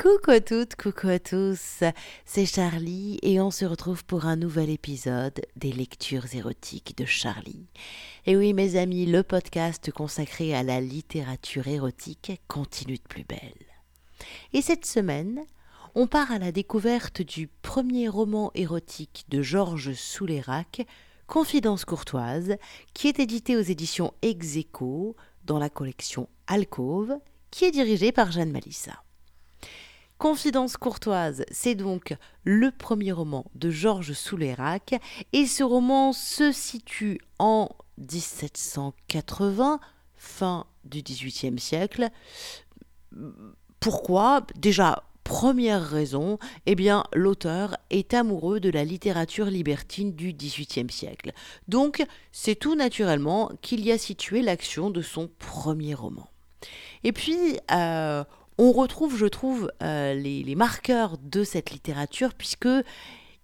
Coucou à toutes, coucou à tous, c'est Charlie et on se retrouve pour un nouvel épisode des lectures érotiques de Charlie. Et oui mes amis, le podcast consacré à la littérature érotique continue de plus belle. Et cette semaine, on part à la découverte du premier roman érotique de Georges Soulérac, Confidence courtoise, qui est édité aux éditions Execo dans la collection Alcove, qui est dirigée par Jeanne Malissa. Confidence courtoise, c'est donc le premier roman de Georges Soulérac et ce roman se situe en 1780, fin du XVIIIe siècle. Pourquoi? Déjà, première raison, eh bien, l'auteur est amoureux de la littérature libertine du XVIIIe siècle. Donc, c'est tout naturellement qu'il y a situé l'action de son premier roman. Et puis, euh, on retrouve, je trouve, euh, les, marqueurs de cette littérature, puisque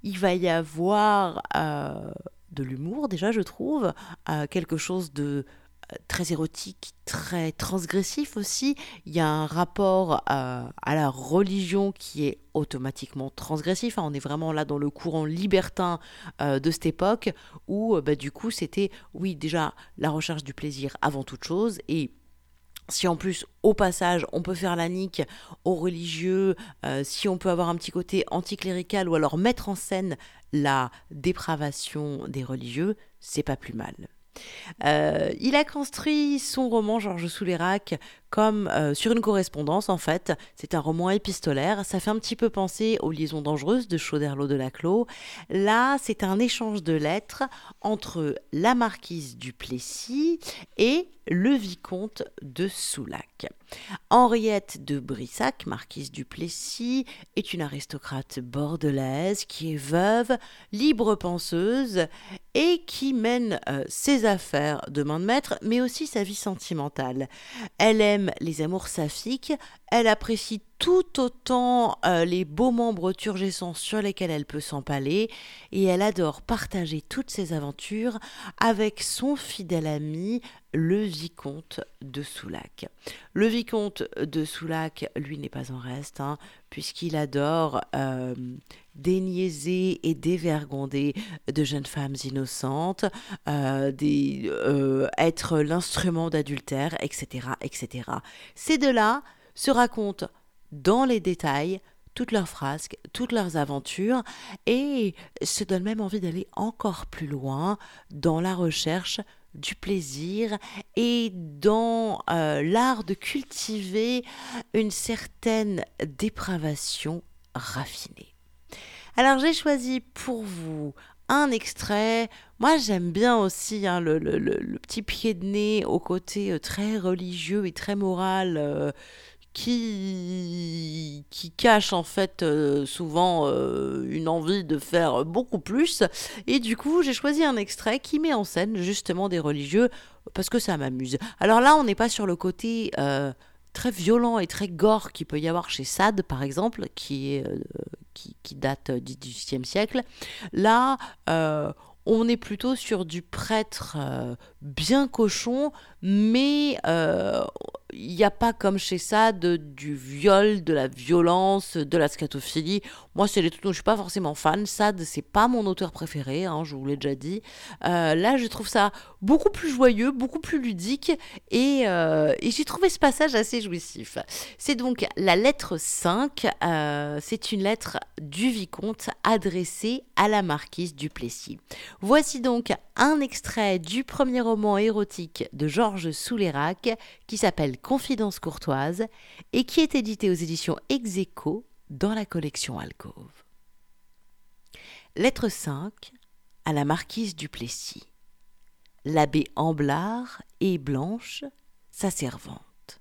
il va y avoir euh, de l'humour, déjà, je trouve, euh, quelque chose de très érotique, très transgressif aussi. Il y a un rapport à la religion qui est automatiquement transgressif. Hein. On est vraiment là dans le courant libertin de cette époque où, bah, du coup, c'était, oui, déjà la recherche du plaisir avant toute chose et si en plus, au passage, on peut faire la nique aux religieux, euh, si on peut avoir un petit côté anticlérical ou alors mettre en scène la dépravation des religieux, c'est pas plus mal. Euh, il a construit son roman Georges Soulérac comme euh, sur une correspondance en fait. C'est un roman épistolaire. Ça fait un petit peu penser aux liaisons dangereuses de Chauderlot de Laclos. Là, c'est un échange de lettres entre la marquise du Plessis et le vicomte de Soulac. Henriette de Brissac, marquise du Plessis, est une aristocrate bordelaise qui est veuve, libre penseuse et qui mène euh, ses affaires de main de maître, mais aussi sa vie sentimentale. Elle aime les amours saphiques, elle apprécie tout autant euh, les beaux membres turgescents sur lesquels elle peut s'empaler, et elle adore partager toutes ses aventures avec son fidèle ami, le vicomte de Soulac. Le vicomte de Soulac, lui, n'est pas en reste, hein, puisqu'il adore euh, déniaiser et dévergonder de jeunes femmes innocentes, euh, être l'instrument d'adultère, etc., etc. Ces deux-là se racontent dans les détails toutes leurs frasques, toutes leurs aventures, et se donnent même envie d'aller encore plus loin dans la recherche du plaisir et dans euh, l'art de cultiver une certaine dépravation raffinée. Alors j'ai choisi pour vous un extrait. Moi j'aime bien aussi hein, le, petit pied de nez au côté euh, très religieux et très moral. Euh, qui, cache en fait euh, souvent euh, une envie de faire beaucoup plus. Et du coup, j'ai choisi un extrait qui met en scène justement des religieux parce que ça m'amuse. Alors là, on n'est pas sur le côté euh, très violent et très gore qu'il peut y avoir chez Sade, par exemple, qui, qui, date du XVIIIe siècle. Là, on est plutôt sur du prêtre bien cochon, mais il n'y a pas comme chez ça du viol, de la violence, de la scatophilie. Moi, c'est des trucs dont je suis pas forcément fan. Sade, c'est pas mon auteur préféré, hein, je vous l'ai déjà dit. Euh, là, je trouve ça beaucoup plus joyeux, beaucoup plus ludique, euh, et, j'ai trouvé ce passage assez jouissif. C'est donc la lettre 5. Euh, c'est une lettre du vicomte adressée à la marquise du Plessis. Voici donc un extrait du premier roman érotique de Georges Soulérac qui s'appelle Confidence courtoise et qui est édité aux éditions Execo dans la collection Alcove. Lettre 5 à la marquise du Plessis. L'abbé Amblard et Blanche, sa servante.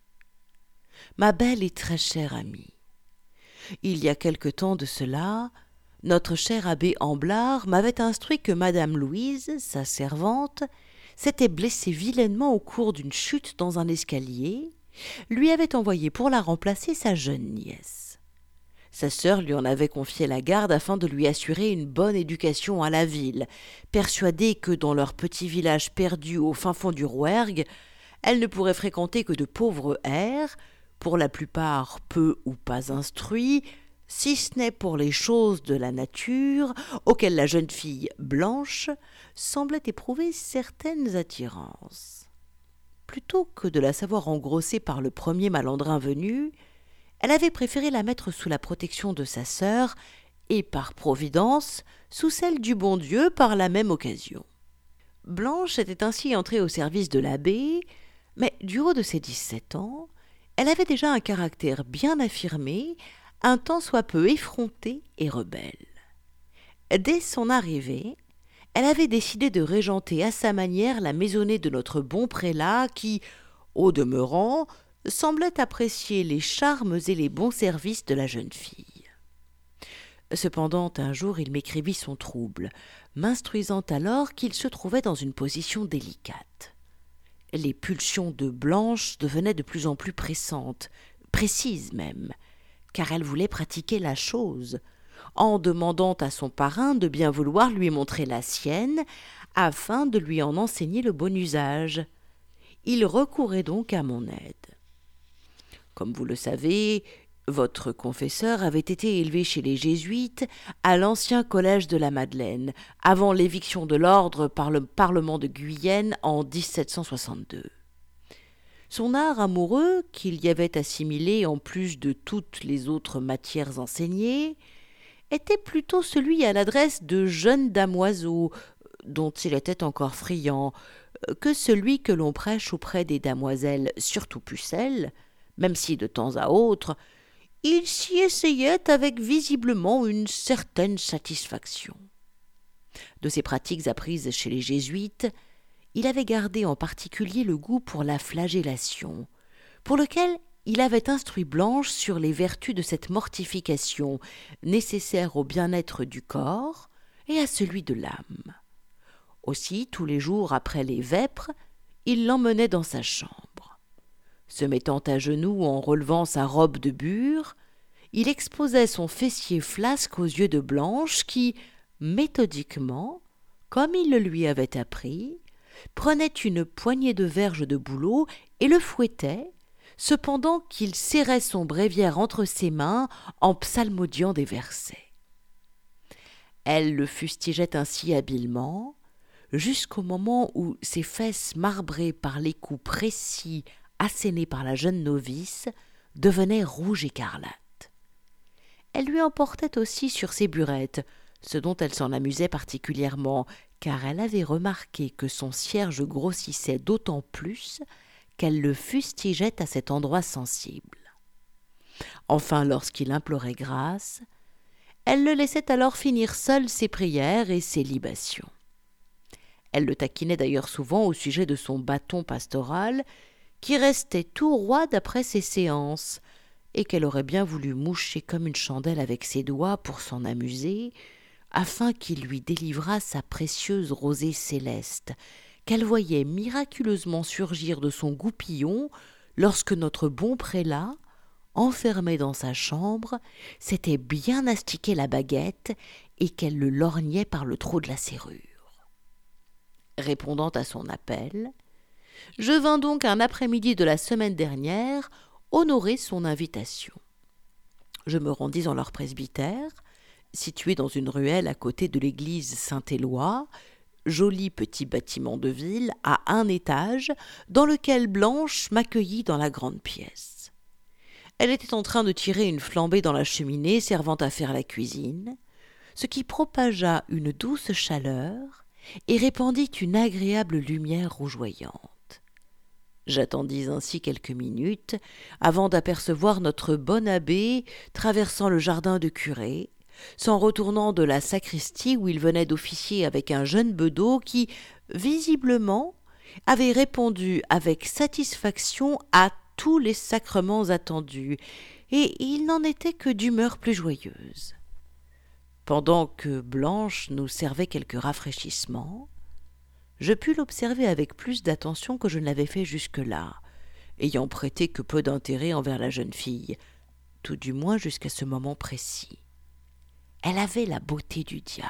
Ma belle et très chère amie, il y a quelque temps de cela, notre cher abbé Amblard m'avait instruit que madame Louise, sa servante, s'était blessée vilainement au cours d'une chute dans un escalier, lui avait envoyé pour la remplacer sa jeune nièce. Sa sœur lui en avait confié la garde afin de lui assurer une bonne éducation à la ville, persuadée que dans leur petit village perdu au fin fond du Rouergue, elle ne pourrait fréquenter que de pauvres airs, pour la plupart peu ou pas instruits, si ce n'est pour les choses de la nature, auxquelles la jeune fille blanche semblait éprouver certaines attirances. Plutôt que de la savoir engrossée par le premier malandrin venu, elle avait préféré la mettre sous la protection de sa sœur, et par providence sous celle du bon Dieu par la même occasion. Blanche était ainsi entrée au service de l'abbé, mais du haut de ses dix-sept ans, elle avait déjà un caractère bien affirmé, un tant soit peu effronté et rebelle. Dès son arrivée, elle avait décidé de régenter à sa manière la maisonnée de notre bon prélat qui, au demeurant, semblait apprécier les charmes et les bons services de la jeune fille. Cependant, un jour, il m'écrivit son trouble, m'instruisant alors qu'il se trouvait dans une position délicate. Les pulsions de Blanche devenaient de plus en plus pressantes, précises même, car elle voulait pratiquer la chose, en demandant à son parrain de bien vouloir lui montrer la sienne, afin de lui en enseigner le bon usage. Il recourait donc à mon aide. Comme vous le savez, votre confesseur avait été élevé chez les Jésuites à l'ancien collège de la Madeleine, avant l'éviction de l'ordre par le Parlement de Guyenne en 1762. Son art amoureux, qu'il y avait assimilé en plus de toutes les autres matières enseignées, était plutôt celui à l'adresse de jeunes damoiseaux, dont il était encore friand, que celui que l'on prêche auprès des damoiselles, surtout pucelles, même si de temps à autre il s'y essayait avec visiblement une certaine satisfaction. De ses pratiques apprises chez les jésuites, il avait gardé en particulier le goût pour la flagellation, pour lequel il avait instruit Blanche sur les vertus de cette mortification, nécessaire au bien-être du corps et à celui de l'âme. Aussi, tous les jours après les vêpres, il l'emmenait dans sa chambre. Se mettant à genoux en relevant sa robe de bure, il exposait son fessier flasque aux yeux de Blanche qui, méthodiquement, comme il le lui avait appris, prenait une poignée de verge de bouleau et le fouettait, cependant qu'il serrait son bréviaire entre ses mains en psalmodiant des versets. Elle le fustigeait ainsi habilement, jusqu'au moment où ses fesses marbrées par les coups précis assénée par la jeune novice, devenait rouge écarlate. Elle lui emportait aussi sur ses burettes, ce dont elle s'en amusait particulièrement, car elle avait remarqué que son cierge grossissait d'autant plus qu'elle le fustigeait à cet endroit sensible. Enfin, lorsqu'il implorait grâce, elle le laissait alors finir seul ses prières et ses libations. Elle le taquinait d'ailleurs souvent au sujet de son bâton pastoral qui restait tout roi d'après ses séances, et qu'elle aurait bien voulu moucher comme une chandelle avec ses doigts pour s'en amuser, afin qu'il lui délivrât sa précieuse rosée céleste, qu'elle voyait miraculeusement surgir de son goupillon lorsque notre bon prélat, enfermé dans sa chambre, s'était bien astiqué la baguette et qu'elle le lorgnait par le trou de la serrure. Répondant à son appel, je vins donc un après-midi de la semaine dernière honorer son invitation. Je me rendis dans leur presbytère, situé dans une ruelle à côté de l'église Saint-Éloi, joli petit bâtiment de ville à un étage, dans lequel Blanche m'accueillit dans la grande pièce. Elle était en train de tirer une flambée dans la cheminée servant à faire la cuisine, ce qui propagea une douce chaleur et répandit une agréable lumière rougeoyante. J'attendis ainsi quelques minutes avant d'apercevoir notre bon abbé traversant le jardin de curé, s'en retournant de la sacristie où il venait d'officier avec un jeune bedeau qui, visiblement, avait répondu avec satisfaction à tous les sacrements attendus, et il n'en était que d'humeur plus joyeuse. Pendant que Blanche nous servait quelques rafraîchissements, je pus l'observer avec plus d'attention que je ne l'avais fait jusque-là, ayant prêté que peu d'intérêt envers la jeune fille, tout du moins jusqu'à ce moment précis. Elle avait la beauté du diable.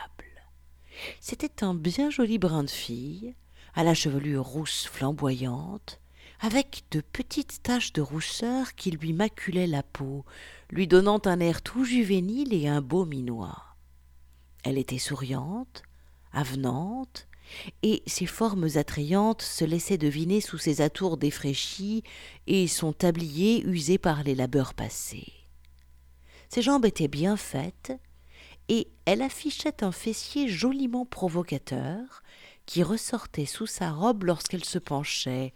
C'était un bien joli brin de fille, à la chevelure rousse flamboyante, avec de petites taches de rousseur qui lui maculaient la peau, lui donnant un air tout juvénile et un beau minois. Elle était souriante, avenante, et ses formes attrayantes se laissaient deviner sous ses atours défraîchis et son tablier usé par les labeurs passés. Ses jambes étaient bien faites, et elle affichait un fessier joliment provocateur, qui ressortait sous sa robe lorsqu'elle se penchait,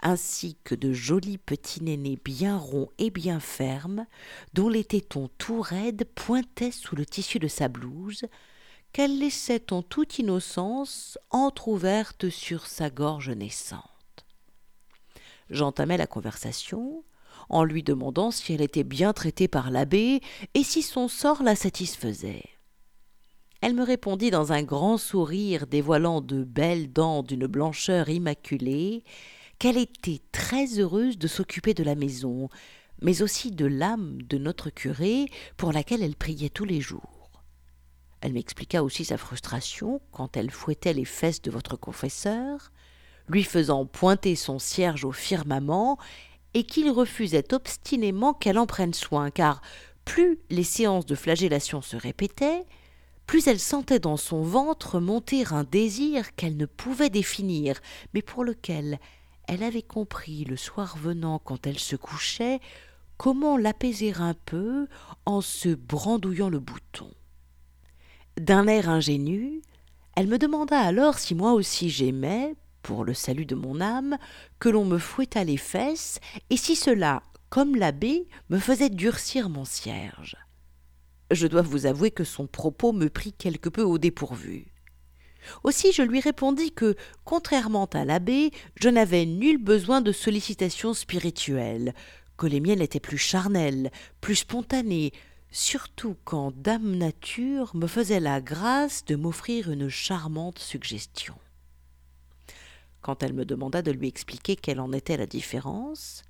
ainsi que de jolis petits nénés bien ronds et bien fermes, dont les tétons tout raides pointaient sous le tissu de sa blouse, qu'elle laissait en toute innocence entr'ouverte sur sa gorge naissante. J'entamai la conversation en lui demandant si elle était bien traitée par l'abbé et si son sort la satisfaisait. Elle me répondit dans un grand sourire dévoilant de belles dents d'une blancheur immaculée qu'elle était très heureuse de s'occuper de la maison, mais aussi de l'âme de notre curé pour laquelle elle priait tous les jours. Elle m'expliqua aussi sa frustration quand elle fouettait les fesses de votre confesseur, lui faisant pointer son cierge au firmament, et qu'il refusait obstinément qu'elle en prenne soin, car plus les séances de flagellation se répétaient, plus elle sentait dans son ventre monter un désir qu'elle ne pouvait définir, mais pour lequel elle avait compris le soir venant quand elle se couchait comment l'apaiser un peu en se brandouillant le bouton. D'un air ingénu, elle me demanda alors si moi aussi j'aimais, pour le salut de mon âme, que l'on me fouettât les fesses, et si cela, comme l'abbé, me faisait durcir mon cierge. Je dois vous avouer que son propos me prit quelque peu au dépourvu. Aussi je lui répondis que, contrairement à l'abbé, je n'avais nul besoin de sollicitations spirituelles, que les miennes étaient plus charnelles, plus spontanées, surtout quand Dame Nature me faisait la grâce de m'offrir une charmante suggestion. Quand elle me demanda de lui expliquer quelle en était la différence,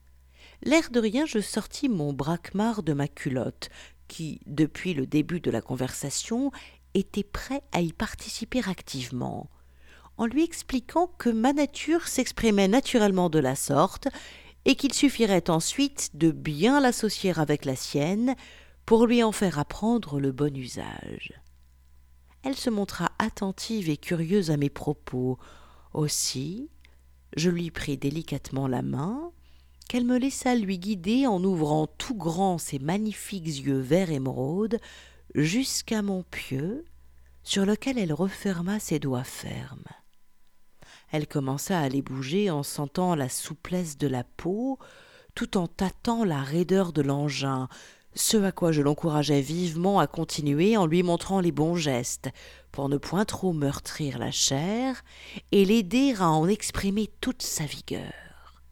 l'air de rien je sortis mon braquemar de ma culotte, qui, depuis le début de la conversation, était prêt à y participer activement, en lui expliquant que ma nature s'exprimait naturellement de la sorte, et qu'il suffirait ensuite de bien l'associer avec la sienne pour lui en faire apprendre le bon usage. Elle se montra attentive et curieuse à mes propos. Aussi, je lui pris délicatement la main, qu'elle me laissa lui guider en ouvrant tout grand ses magnifiques yeux vert émeraude jusqu'à mon pieu, sur lequel elle referma ses doigts fermes. Elle commença à les bouger en sentant la souplesse de la peau, tout en tâtant la raideur de l'engin, ce à quoi je l'encourageais vivement à continuer en lui montrant les bons gestes, pour ne point trop meurtrir la chair, et l'aider à en exprimer toute sa vigueur.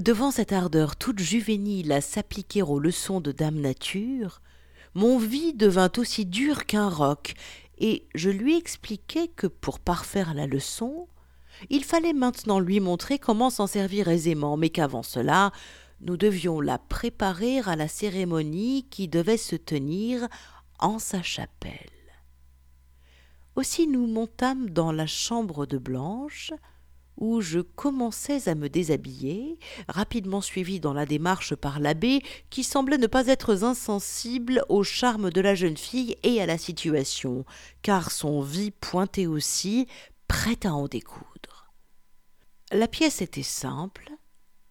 Devant cette ardeur toute juvénile à s'appliquer aux leçons de Dame Nature, mon vie devint aussi dur qu'un roc, et je lui expliquai que pour parfaire la leçon, il fallait maintenant lui montrer comment s'en servir aisément, mais qu'avant cela, nous devions la préparer à la cérémonie qui devait se tenir en sa chapelle. Aussi nous montâmes dans la chambre de Blanche, où je commençais à me déshabiller, rapidement suivi dans la démarche par l'abbé, qui semblait ne pas être insensible au charme de la jeune fille et à la situation, car son vie pointait aussi, prêt à en découdre. La pièce était simple,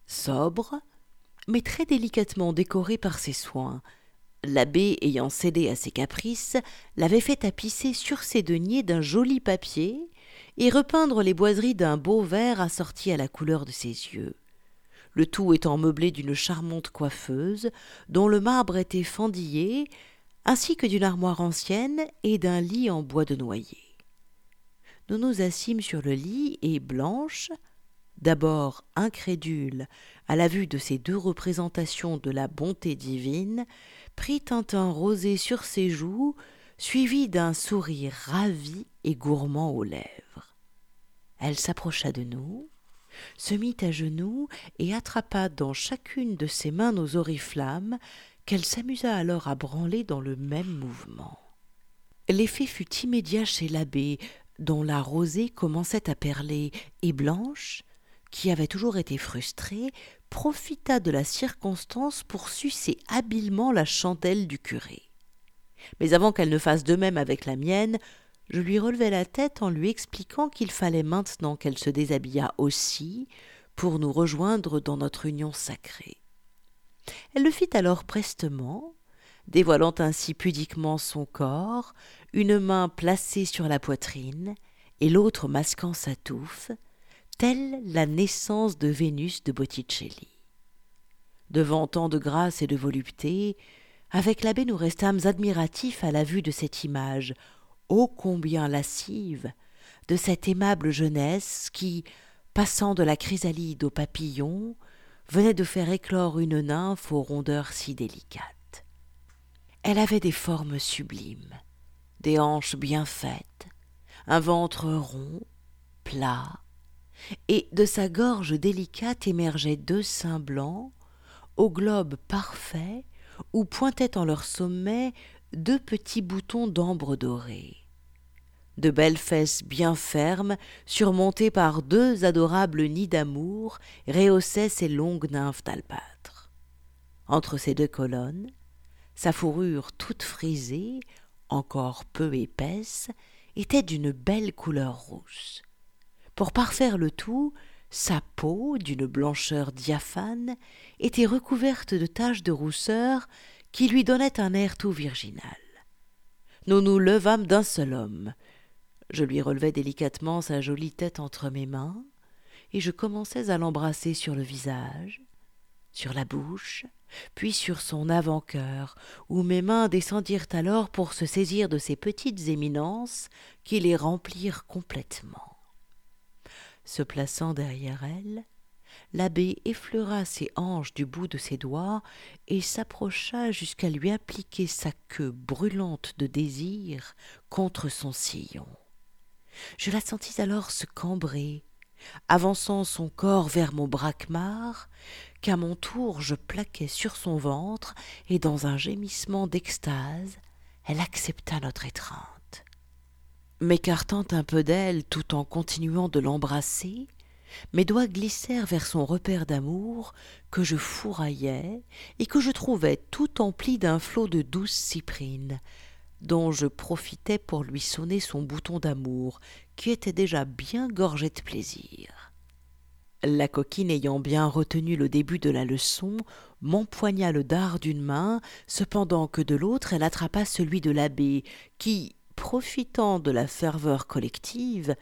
sobre, mais très délicatement décorée par ses soins. L'abbé, ayant cédé à ses caprices, l'avait fait tapisser sur ses deniers d'un joli papier et repeindre les boiseries d'un beau vert assorti à la couleur de ses yeux. Le tout étant meublé d'une charmante coiffeuse, dont le marbre était fendillé, ainsi que d'une armoire ancienne et d'un lit en bois de noyer. Nous nous assîmes sur le lit et Blanche, d'abord incrédule à la vue de ces deux représentations de la bonté divine, prit un teint rosé sur ses joues, suivi d'un sourire ravi et gourmand aux lèvres. Elle s'approcha de nous, se mit à genoux et attrapa dans chacune de ses mains nos oriflammes, qu'elle s'amusa alors à branler dans le même mouvement. L'effet fut immédiat chez l'abbé, dont la rosée commençait à perler, et Blanche, qui avait toujours été frustré, profita de la circonstance pour sucer habilement la chandelle du curé. Mais avant qu'elle ne fasse de même avec la mienne, je lui relevai la tête en lui expliquant qu'il fallait maintenant qu'elle se déshabillât aussi pour nous rejoindre dans notre union sacrée. Elle le fit alors prestement, dévoilant ainsi pudiquement son corps, une main placée sur la poitrine et l'autre masquant sa touffe, telle la naissance de Vénus de Botticelli. Devant tant de grâce et de volupté, avec l'abbé nous restâmes admiratifs à la vue de cette image, ô combien lascive, de cette aimable jeunesse qui, passant de la chrysalide au papillon, venait de faire éclore une nymphe aux rondeurs si délicates. Elle avait des formes sublimes, des hanches bien faites, un ventre rond, plat, et de sa gorge délicate émergeaient deux seins blancs, au globe parfait, où pointaient en leur sommet deux petits boutons d'ambre doré. De belles fesses bien fermes, surmontées par deux adorables nids d'amour, rehaussaient ces longues nymphes d'albâtre. Entre ces deux colonnes, sa fourrure toute frisée, encore peu épaisse, était d'une belle couleur rousse. Pour parfaire le tout, sa peau, d'une blancheur diaphane, était recouverte de taches de rousseur qui lui donnaient un air tout virginal. Nous nous levâmes d'un seul homme. Je lui relevai délicatement sa jolie tête entre mes mains, et je commençais à l'embrasser sur le visage, sur la bouche, puis sur son avant-cœur, où mes mains descendirent alors pour se saisir de ces petites éminences qui les remplirent complètement. Se plaçant derrière elle, l'abbé effleura ses hanches du bout de ses doigts et s'approcha jusqu'à lui appliquer sa queue brûlante de désir contre son sillon. Je la sentis alors se cambrer, avançant son corps vers mon braquemar, qu'à mon tour je plaquai sur son ventre, et dans un gémissement d'extase, elle accepta notre étreinte. M'écartant un peu d'elle tout en continuant de l'embrasser, mes doigts glissèrent vers son repère d'amour que je fourraillais et que je trouvais tout empli d'un flot de douce cyprine, dont je profitais pour lui sonner son bouton d'amour, qui était déjà bien gorgé de plaisir. La coquine ayant bien retenu le début de la leçon, m'empoigna le dard d'une main, cependant que de l'autre elle attrapa celui de l'abbé, qui, profitant de la ferveur collective,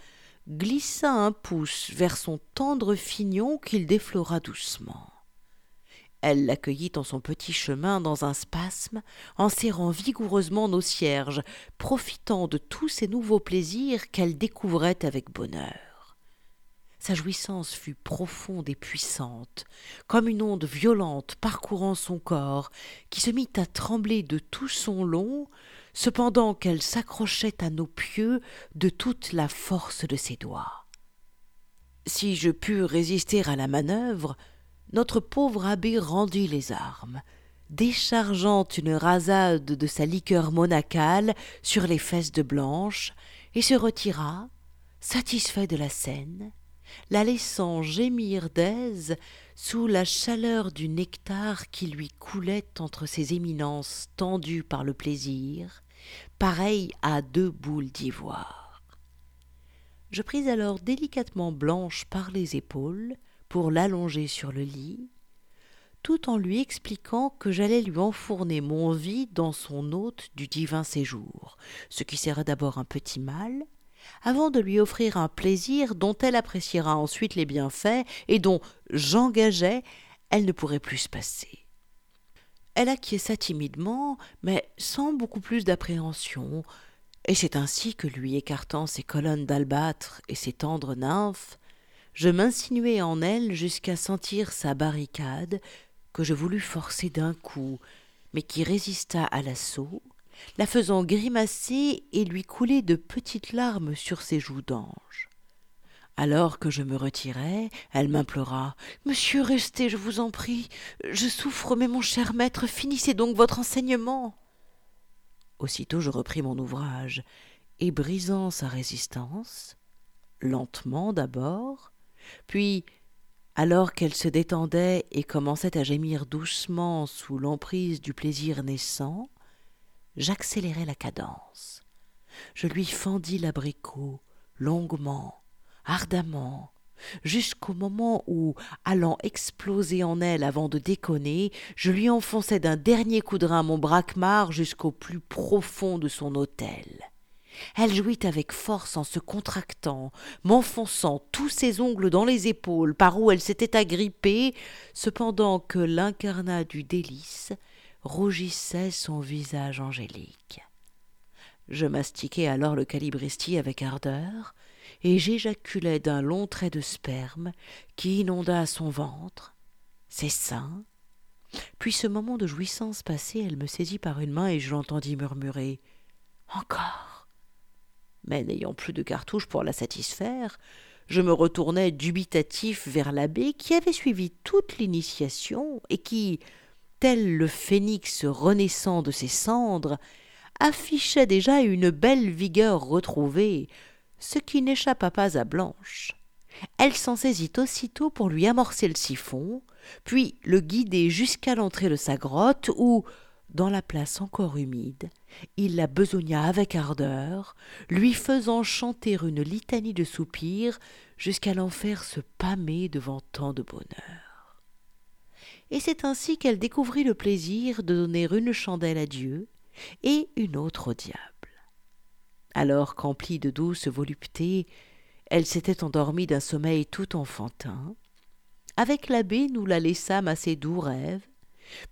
glissa un pouce vers son tendre fignon qu'il déflora doucement. Elle l'accueillit en son petit chemin dans un spasme, en serrant vigoureusement nos cierges, profitant de tous ces nouveaux plaisirs qu'elle découvrait avec bonheur. Sa jouissance fut profonde et puissante, comme une onde violente parcourant son corps, qui se mit à trembler de tout son long, cependant qu'elle s'accrochait à nos pieux de toute la force de ses doigts. Si je pus résister à la manœuvre, notre pauvre abbé rendit les armes, déchargeant une rasade de sa liqueur monacale sur les fesses de Blanche, et se retira, satisfait de la scène, la laissant gémir d'aise sous la chaleur du nectar qui lui coulait entre ses éminences tendues par le plaisir, pareilles à deux boules d'ivoire. Je pris alors délicatement Blanche par les épaules, pour l'allonger sur le lit, tout en lui expliquant que j'allais lui enfourner mon vie dans son hôte du divin séjour, ce qui serait d'abord un petit mal, avant de lui offrir un plaisir dont elle appréciera ensuite les bienfaits et dont, j'engageais, elle ne pourrait plus se passer. Elle acquiesça timidement, mais sans beaucoup plus d'appréhension, et c'est ainsi que lui écartant ses colonnes d'albâtre et ses tendres nymphes, je m'insinuai en elle jusqu'à sentir sa barricade, que je voulus forcer d'un coup, mais qui résista à l'assaut, la faisant grimacer et lui couler de petites larmes sur ses joues d'ange. Alors que je me retirai, elle m'implora. Monsieur, restez, je vous en prie. Je souffre, mais mon cher maître, finissez donc votre enseignement. Aussitôt je repris mon ouvrage, et brisant sa résistance, lentement d'abord, puis Alors qu'elle se détendait et commençait à gémir doucement sous l'emprise du plaisir naissant, j'accélérai la cadence. Je lui fendis l'abricot longuement, ardemment, jusqu'au moment où, allant exploser en elle avant de déconner, je lui enfonçai d'un dernier coup de rein mon braquemar jusqu'au plus profond de son hôtel. Elle jouit avec force en se contractant, m'enfonçant tous ses ongles dans les épaules par où elle s'était agrippée, cependant que l'incarnat du délice rougissait son visage angélique. Je mastiquai alors le calibristi avec ardeur, et j'éjaculai d'un long trait de sperme qui inonda son ventre, ses seins. Puis ce moment de jouissance passé, elle me saisit par une main et je l'entendis murmurer Encore. Mais n'ayant plus de cartouche pour la satisfaire, je me retournai dubitatif vers l'abbé qui avait suivi toute l'initiation et qui, tel le phénix renaissant de ses cendres, affichait déjà une belle vigueur retrouvée, ce qui n'échappa pas à Blanche. Elle s'en saisit aussitôt pour lui amorcer le siphon, puis le guider jusqu'à l'entrée de sa grotte où, dans la place encore humide, il la besogna avec ardeur, lui faisant chanter une litanie de soupirs jusqu'à l'en faire se pâmer devant tant de bonheur. Et c'est ainsi qu'elle découvrit le plaisir de donner une chandelle à Dieu et une autre au diable alors qu'emplie de douce volupté, elle s'était endormie d'un sommeil tout enfantin. Avec l'abbé, nous la laissâmes à ses doux rêves,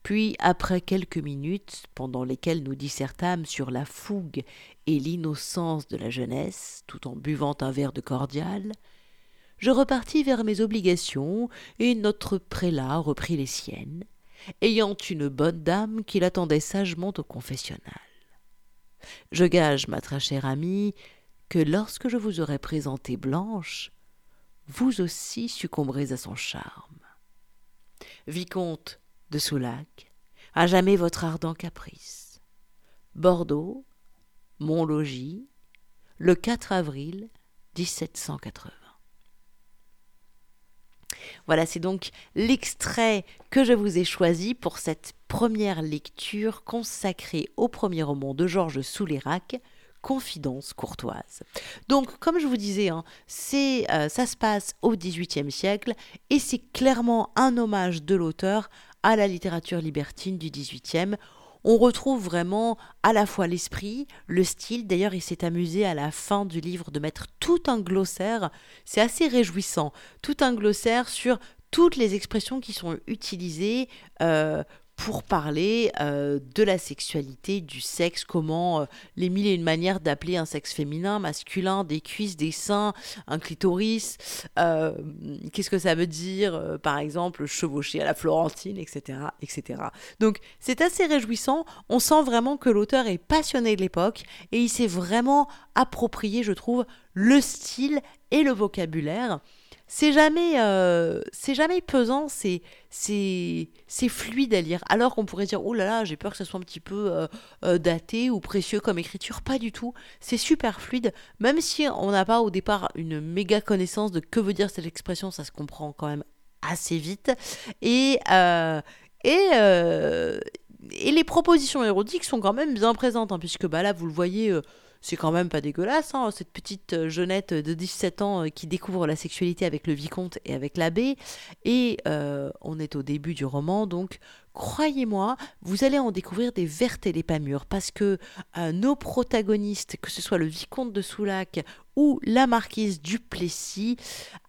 puis, après quelques minutes, pendant lesquelles nous dissertâmes sur la fougue et l'innocence de la jeunesse, tout en buvant un verre de cordial, je repartis vers mes obligations, et notre prélat reprit les siennes, ayant une bonne dame qui l'attendait sagement au confessionnal. Je gage, ma très chère amie, que lorsque je vous aurai présenté Blanche, vous aussi succomberez à son charme. Vicomte de Soulac, à jamais votre ardent caprice. Bordeaux, mon logis, le 4 avril 1780. Voilà, c'est donc l'extrait que je vous ai choisi pour cette première lecture consacrée au premier roman de Georges Souleyrac, Confidence courtoise. Donc, comme je vous disais, hein, c'est, euh, ça se passe au XVIIIe siècle et c'est clairement un hommage de l'auteur à la littérature libertine du XVIIIe on retrouve vraiment à la fois l'esprit, le style. D'ailleurs, il s'est amusé à la fin du livre de mettre tout un glossaire. C'est assez réjouissant. Tout un glossaire sur toutes les expressions qui sont utilisées euh, pour parler euh, de la sexualité, du sexe, comment euh, les mille et une manières d'appeler un sexe féminin, masculin, des cuisses, des seins, un clitoris, euh, qu'est-ce que ça veut dire, par exemple, chevaucher à la Florentine, etc. etc. Donc c'est assez réjouissant, on sent vraiment que l'auteur est passionné de l'époque et il s'est vraiment approprié, je trouve, le style et le vocabulaire c'est jamais, euh, c'est jamais pesant, c'est, c'est, c'est fluide à lire. Alors qu'on pourrait dire, oh là là, j'ai peur que ce soit un petit peu euh, euh, daté ou précieux comme écriture. Pas du tout. C'est super fluide. Même si on n'a pas au départ une méga connaissance de que veut dire cette expression, ça se comprend quand même assez vite. Et, et, et les propositions érotiques sont quand même bien présentes, hein, puisque bah là, vous le voyez c'est quand même pas dégueulasse, hein, cette petite euh, jeunette de 17 ans euh, qui découvre la sexualité avec le vicomte et avec l'abbé. Et euh, on est au début du roman, donc croyez-moi, vous allez en découvrir des vertes et des pas mûres, parce que nos protagonistes, que ce soit le vicomte de Soulac ou la marquise Duplessis,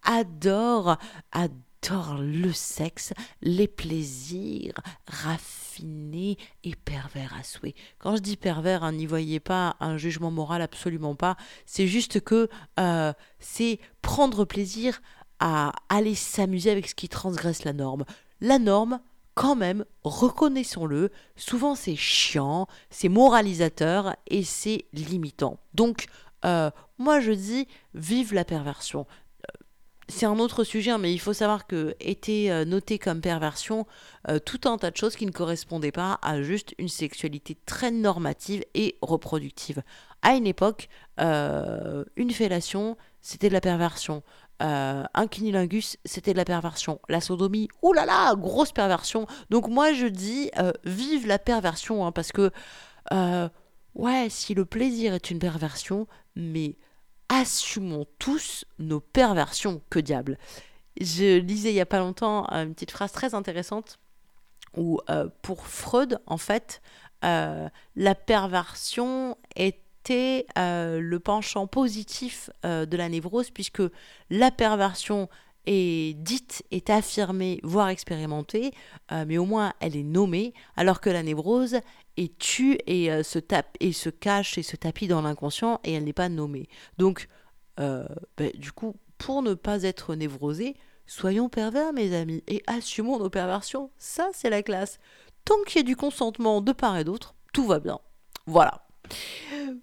adorent, adorent le sexe, les plaisirs raffinés et pervers à souhait. Quand je dis pervers, hein, n'y voyez pas un jugement moral, absolument pas. C'est juste que euh, c'est prendre plaisir à aller s'amuser avec ce qui transgresse la norme. La norme, quand même, reconnaissons-le, souvent c'est chiant, c'est moralisateur et c'est limitant. Donc, euh, moi je dis, vive la perversion c'est un autre sujet, hein, mais il faut savoir que était euh, noté comme perversion euh, tout un tas de choses qui ne correspondaient pas à juste une sexualité très normative et reproductive. À une époque, euh, une fellation, c'était de la perversion. un kinilingus, c'était de la perversion. La sodomie, oulala, grosse perversion. Donc moi je dis, vive la perversion, hein, parce que, ouais, si le plaisir est une perversion, mais assumons tous nos perversions, que diable. Je lisais il y a pas longtemps une petite phrase très intéressante où pour Freud, en fait, la perversion euh, le penchant positif euh, de la névrose, puisque la perversion est dite, est affirmée, voire expérimentée, euh, mais au moins elle est nommée, alors que la névrose est tue et, se tape, et se cache et se tapit dans l'inconscient et elle n'est pas nommée. Donc, ben, du coup, pour ne pas être névrosé, soyons pervers, mes amis, et assumons nos perversions. Ça, c'est la classe. Tant qu'il y a du consentement de part et d'autre, tout va bien. Voilà.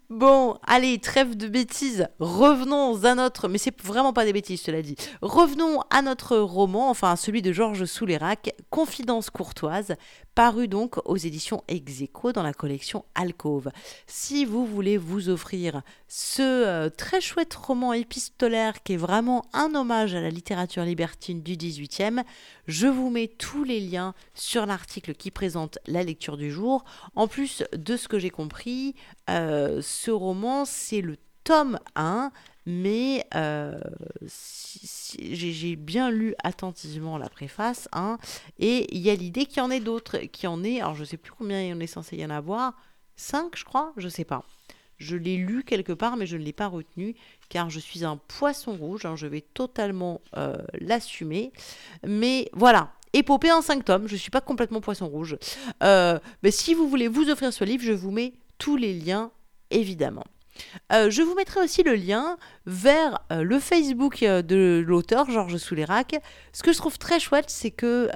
Bon, allez, trêve de bêtises. Revenons à notre. Mais c'est vraiment pas des bêtises, cela dit. Revenons à notre roman, enfin celui de Georges Souleyrac, Confidence courtoise, paru donc aux éditions Execo dans la collection Alcove. Si vous voulez vous offrir ce euh, très chouette roman épistolaire qui est vraiment un hommage à la littérature libertine du 18e, je vous mets tous les liens sur l'article qui présente la lecture du jour. En plus de ce que j'ai compris, euh, ce roman c'est le tome 1 mais euh, j'ai bien lu attentivement la préface, hein, et il y a l'idée qu'il y en ait d'autres, qu'il y en ait, alors je sais plus combien il en est censé y en avoir, 5 je crois, je sais pas. Je l'ai lu quelque part, mais je ne l'ai pas retenu, car je suis un poisson rouge, hein, je vais totalement euh, l'assumer. Mais voilà, épopée en 5 tomes, je ne suis pas complètement poisson rouge. Mais si vous voulez vous offrir ce livre, je vous mets tous les liens, évidemment. Euh, je vous mettrai aussi le lien vers euh, le Facebook euh, de l'auteur, Georges Souleyrac. Ce que je trouve très chouette, c'est que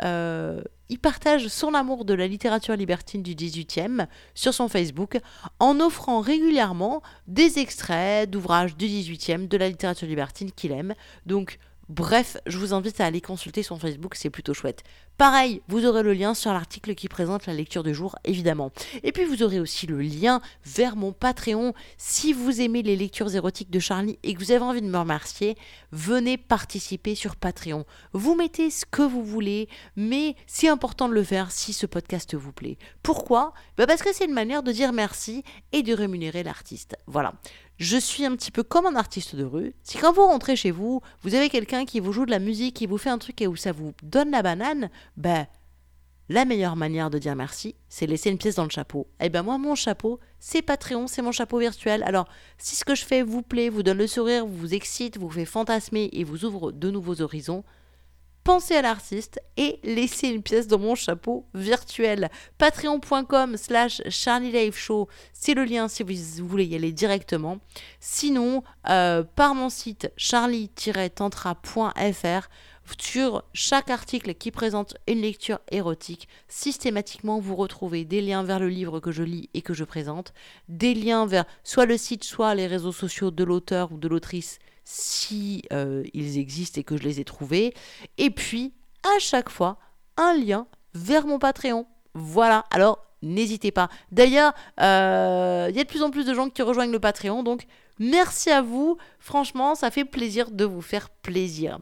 partage son amour de la littérature libertine du 18e sur son Facebook en offrant régulièrement des extraits d'ouvrages du 18e de la littérature libertine qu'il aime. Donc Bref, je vous invite à aller consulter son Facebook, c'est plutôt chouette. Pareil, vous aurez le lien sur l'article qui présente la lecture du jour, évidemment. Et puis vous aurez aussi le lien vers mon Patreon. Si vous aimez les lectures érotiques de Charlie et que vous avez envie de me remercier, venez participer sur Patreon. Vous mettez ce que vous voulez, mais c'est important de le faire si ce podcast vous plaît. Pourquoi? Bah Parce que c'est une manière de dire merci et de rémunérer l'artiste. Voilà je suis un petit peu comme un artiste de rue. Si quand vous rentrez chez vous, vous avez quelqu'un qui vous joue de la musique, qui vous fait un truc et où ça vous donne la banane, ben la meilleure manière de dire merci, c'est laisser une pièce dans le chapeau. Et eh ben moi, mon chapeau, c'est Patreon, c'est mon chapeau virtuel. Alors, si ce que je fais vous plaît, vous donne le sourire, vous excite, vous fait fantasmer et vous ouvre de nouveaux horizons, pensez à l'artiste et laissez une pièce dans mon chapeau virtuel. Patreon.com slash Charlie Show, c'est le lien si vous voulez y aller directement. Sinon, euh, par mon site charlie-tantra.fr, sur chaque article qui présente une lecture érotique, systématiquement vous retrouvez des liens vers le livre que je lis et que je présente, des liens vers soit le site, soit les réseaux sociaux de l'auteur ou de l'autrice si euh, ils existent et que je les ai trouvés. Et puis, à chaque fois, un lien vers mon Patreon. Voilà, alors n'hésitez pas. D'ailleurs, euh, il y a de plus en plus de gens qui rejoignent le Patreon, donc merci à vous. Franchement, ça fait plaisir de vous faire plaisir.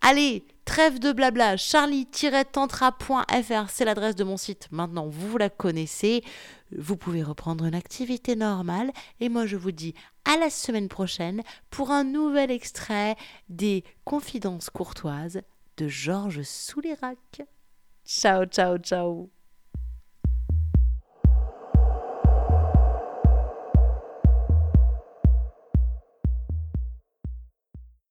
Allez, trêve de blabla, charlie-tantra.fr, c'est l'adresse de mon site. Maintenant, vous la connaissez. Vous pouvez reprendre une activité normale. Et moi, je vous dis à la semaine prochaine pour un nouvel extrait des Confidences courtoises de Georges Soulirac. Ciao, ciao, ciao.